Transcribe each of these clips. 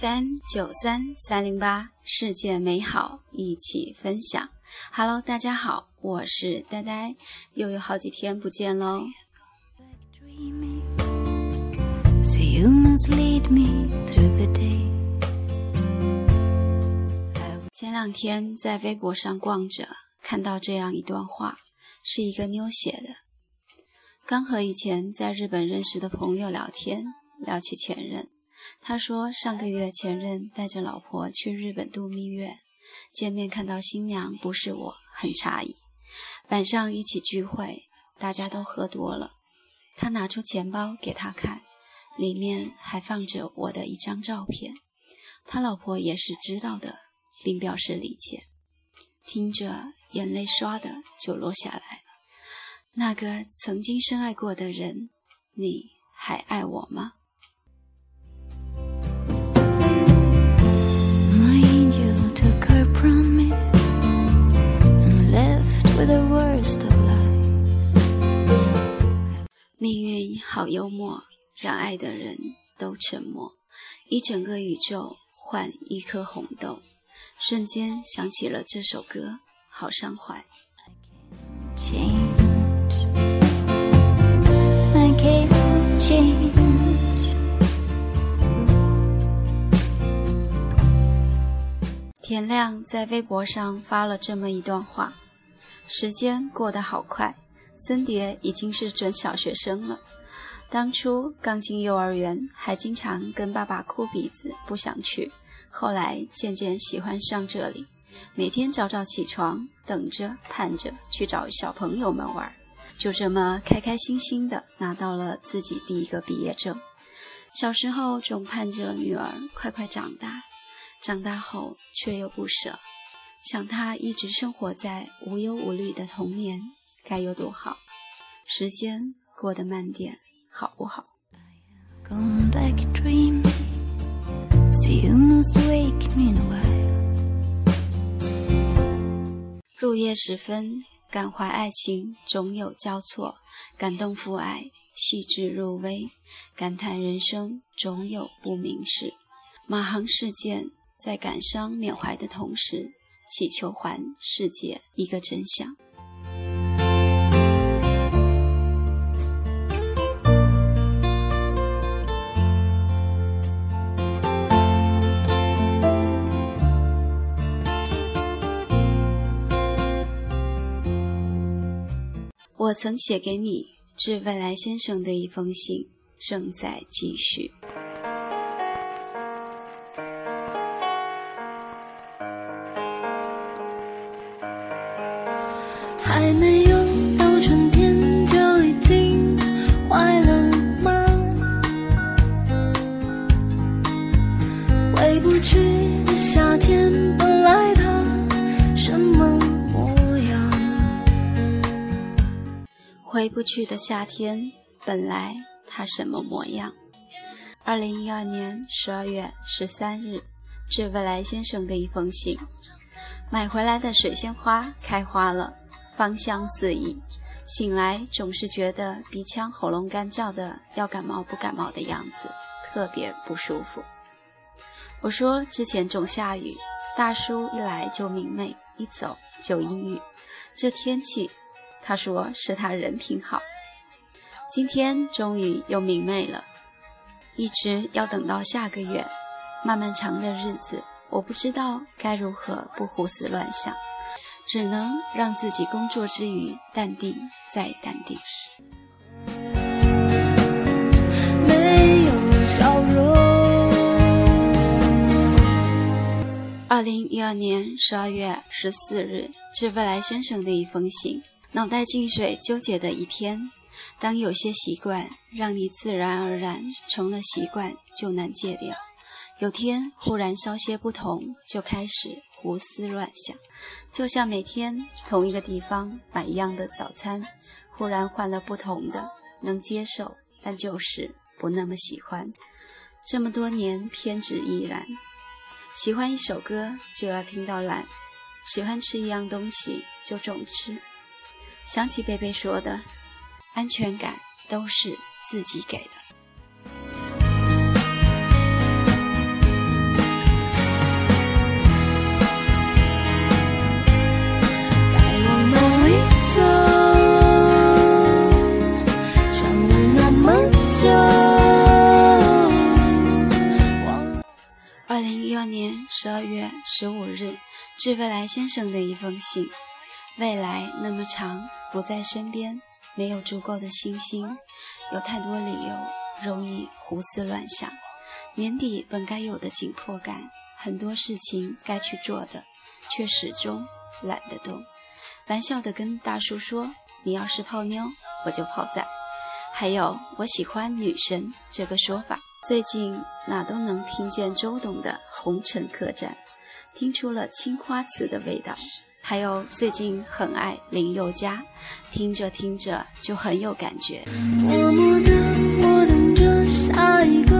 FM 九三三零八，世界美好一起分享。Hello，大家好，我是呆呆，又有好几天不见喽。前两天在微博上逛着，看到这样一段话，是一个妞写的。刚和以前在日本认识的朋友聊天，聊起前任。他说，上个月前任带着老婆去日本度蜜月，见面看到新娘不是我，很诧异。晚上一起聚会，大家都喝多了，他拿出钱包给他看，里面还放着我的一张照片。他老婆也是知道的，并表示理解。听着，眼泪唰的就落下来了。那个曾经深爱过的人，你还爱我吗？命运好幽默，让爱的人都沉默。一整个宇宙换一颗红豆，瞬间想起了这首歌，好伤怀。田亮在微博上发了这么一段话：时间过得好快。森蝶已经是准小学生了。当初刚进幼儿园，还经常跟爸爸哭鼻子，不想去。后来渐渐喜欢上这里，每天早早起床，等着盼着去找小朋友们玩。就这么开开心心的拿到了自己第一个毕业证。小时候总盼着女儿快快长大，长大后却又不舍，想她一直生活在无忧无虑的童年。该有多好！时间过得慢点，好不好？入夜时分，感怀爱情总有交错，感动父爱细致入微，感叹人生总有不明事。马航事件在感伤缅怀的同时，祈求还世界一个真相。我曾写给你致未来先生的一封信，正在继续。还没回不去的夏天，本来它什么模样？二零一二年十二月十三日，致未来先生的一封信。买回来的水仙花开花了，芳香四溢。醒来总是觉得鼻腔喉咙干燥的，要感冒不感冒的样子，特别不舒服。我说之前总下雨，大叔一来就明媚，一走就阴郁。这天气。他说是他人品好，今天终于又明媚了，一直要等到下个月。漫漫长的日子，我不知道该如何不胡思乱想，只能让自己工作之余淡定再淡定。没有笑容。二零一二年十二月十四日，致未来先生的一封信。脑袋进水纠结的一天，当有些习惯让你自然而然成了习惯，就难戒掉。有天忽然稍些不同，就开始胡思乱想。就像每天同一个地方买一样的早餐，忽然换了不同的，能接受，但就是不那么喜欢。这么多年偏执依然，喜欢一首歌就要听到烂，喜欢吃一样东西就总吃。想起贝贝说的：“安全感都是自己给的。”该往哪里走？想了那么久。二零一二年十二月十五日，致未来先生的一封信：未来那么长。不在身边，没有足够的信心，有太多理由，容易胡思乱想。年底本该有的紧迫感，很多事情该去做的，却始终懒得动。玩笑的跟大叔说：“你要是泡妞，我就泡仔。”还有，我喜欢女神这个说法。最近哪都能听见周董的《红尘客栈》，听出了青花瓷的味道。还有最近很爱林宥嘉，听着听着就很有感觉。默默的我等着下一个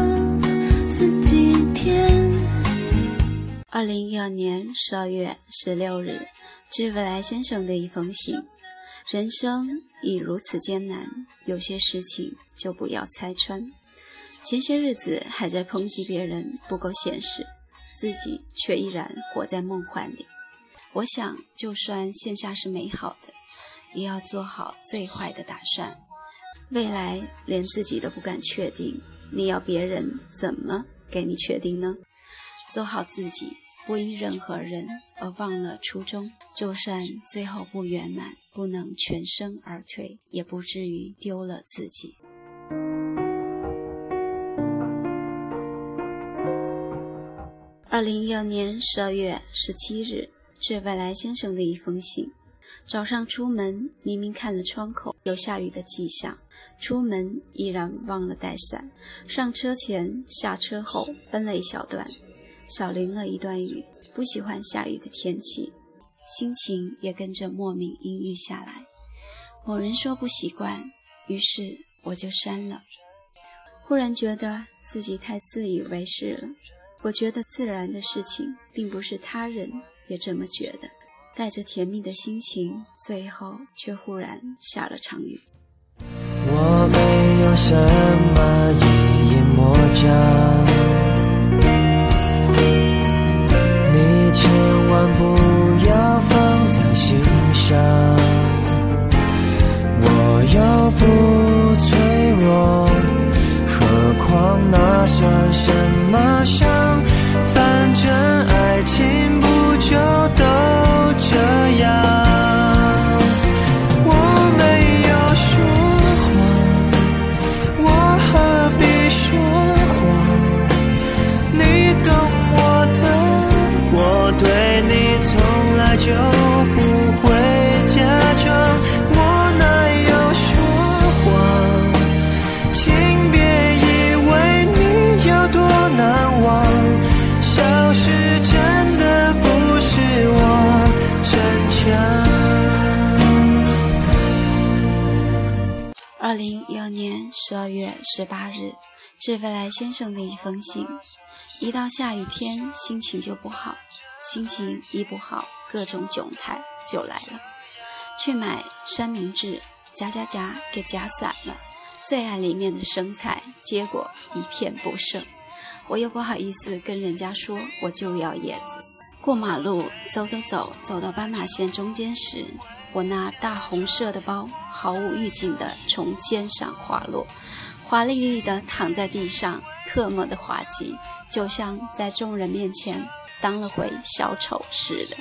四季天。二零一二年十二月十六日，致未来先生的一封信。人生已如此艰难，有些事情就不要拆穿。前些日子还在抨击别人不够现实，自己却依然活在梦幻里。我想，就算线下是美好的，也要做好最坏的打算。未来连自己都不敢确定，你要别人怎么给你确定呢？做好自己，不因任何人而忘了初衷。就算最后不圆满，不能全身而退，也不至于丢了自己。二零一二年十二月十七日。是未来先生的一封信。早上出门，明明看了窗口有下雨的迹象，出门依然忘了带伞。上车前、下车后奔了一小段，少淋了一段雨。不喜欢下雨的天气，心情也跟着莫名阴郁下来。某人说不习惯，于是我就删了。忽然觉得自己太自以为是了。我觉得自然的事情，并不是他人。也这么觉得，带着甜蜜的心情，最后却忽然下了场雨。我没有什么阴影魔障，你千万不要放在心上，我又不脆弱，何况那算什么伤？十二月十八日，致未来先生的一封信。一到下雨天，心情就不好，心情一不好，各种窘态就来了。去买三明治，夹夹夹给夹散了，最爱里面的生菜，结果一片不剩。我又不好意思跟人家说，我就要叶子。过马路，走走走，走到斑马线中间时。我那大红色的包毫无预警地从肩上滑落，华丽丽地躺在地上，特么的滑稽，就像在众人面前当了回小丑似的。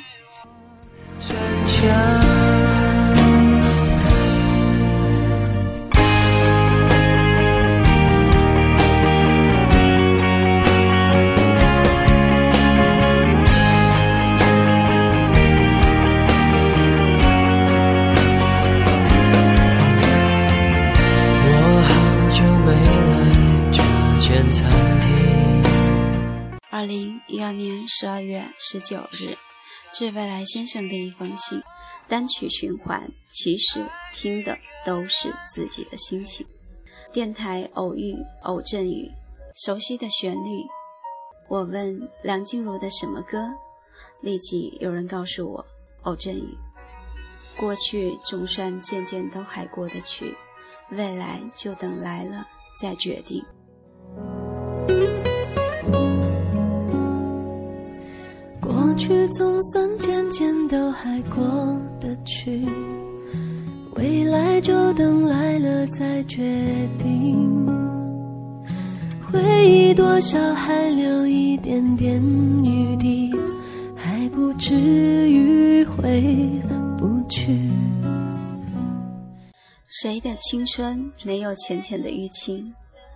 十九日，致未来先生的一封信。单曲循环，其实听的都是自己的心情。电台偶遇偶阵雨，熟悉的旋律。我问梁静茹的什么歌，立即有人告诉我偶阵雨。过去总算渐渐都还过得去，未来就等来了再决定。去总算渐渐都还过得去，未来就等来了再决定。回忆多少还留一点点余地，还不至于回不去。谁的青春没有浅浅的淤青？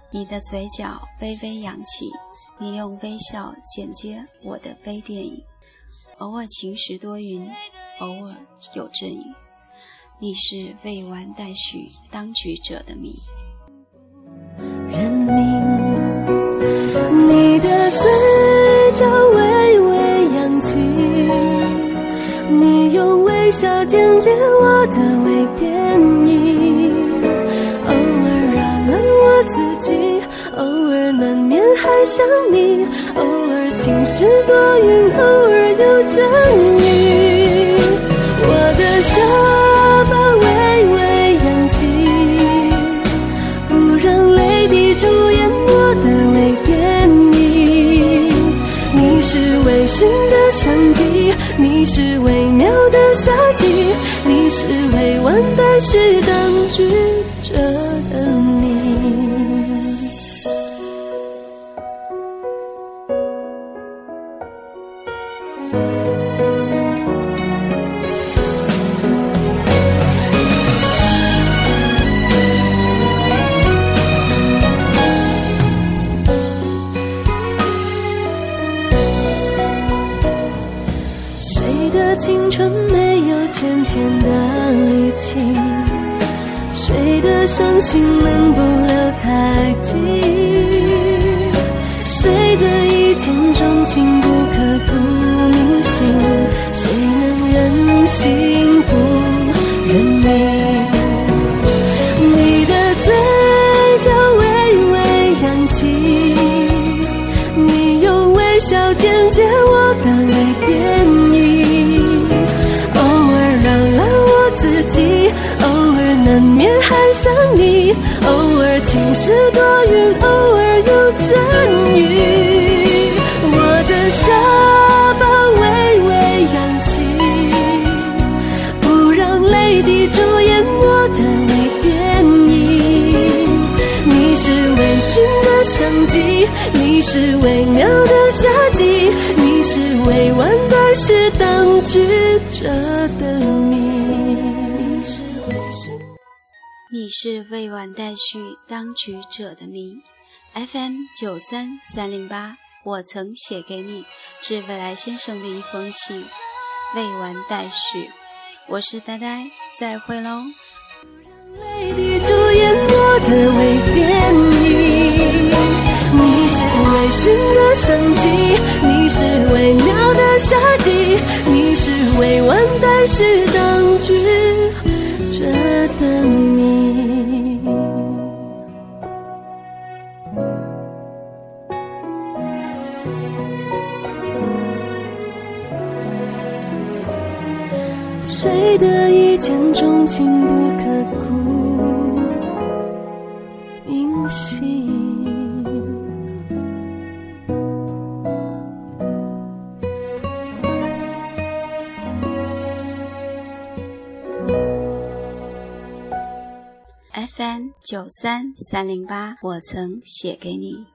你的嘴角微微扬起，你用微笑剪接我的微电影。偶尔晴时多云，偶尔有阵雨。你是未完待续当局者的谜。认命，你的嘴角微微扬起，你用微笑剪接我的微电影。偶尔扰乱我自己，偶尔难免还想你，偶尔晴时多云，偶尔有阵雨。我的下巴微微扬起，不让泪滴主演我的微电影。你是微醺的相机，你是微妙的夏季，你是未完待续当局者的谜。的青春没有浅浅的离情？谁的伤心能不留太迹？谁的一见钟情不刻骨铭心？谁能忍心不认命？晴时多云，偶尔有阵雨。我的下巴微微扬起，不让泪滴主演我的微电影。你是微醺的相机，你是微妙的夏季，你是未完待续当局者的你是未完待续当局者的谜。FM 九三三零八，我曾写给你致未来先生的一封信，未完待续。我是呆呆，再会喽。泪滴主演我的微电影，你是微醺的生机，你是微妙的夏季，你是未完待续当局者的谁的一见钟情不刻骨铭心？FM 九三三零八，我曾写给你。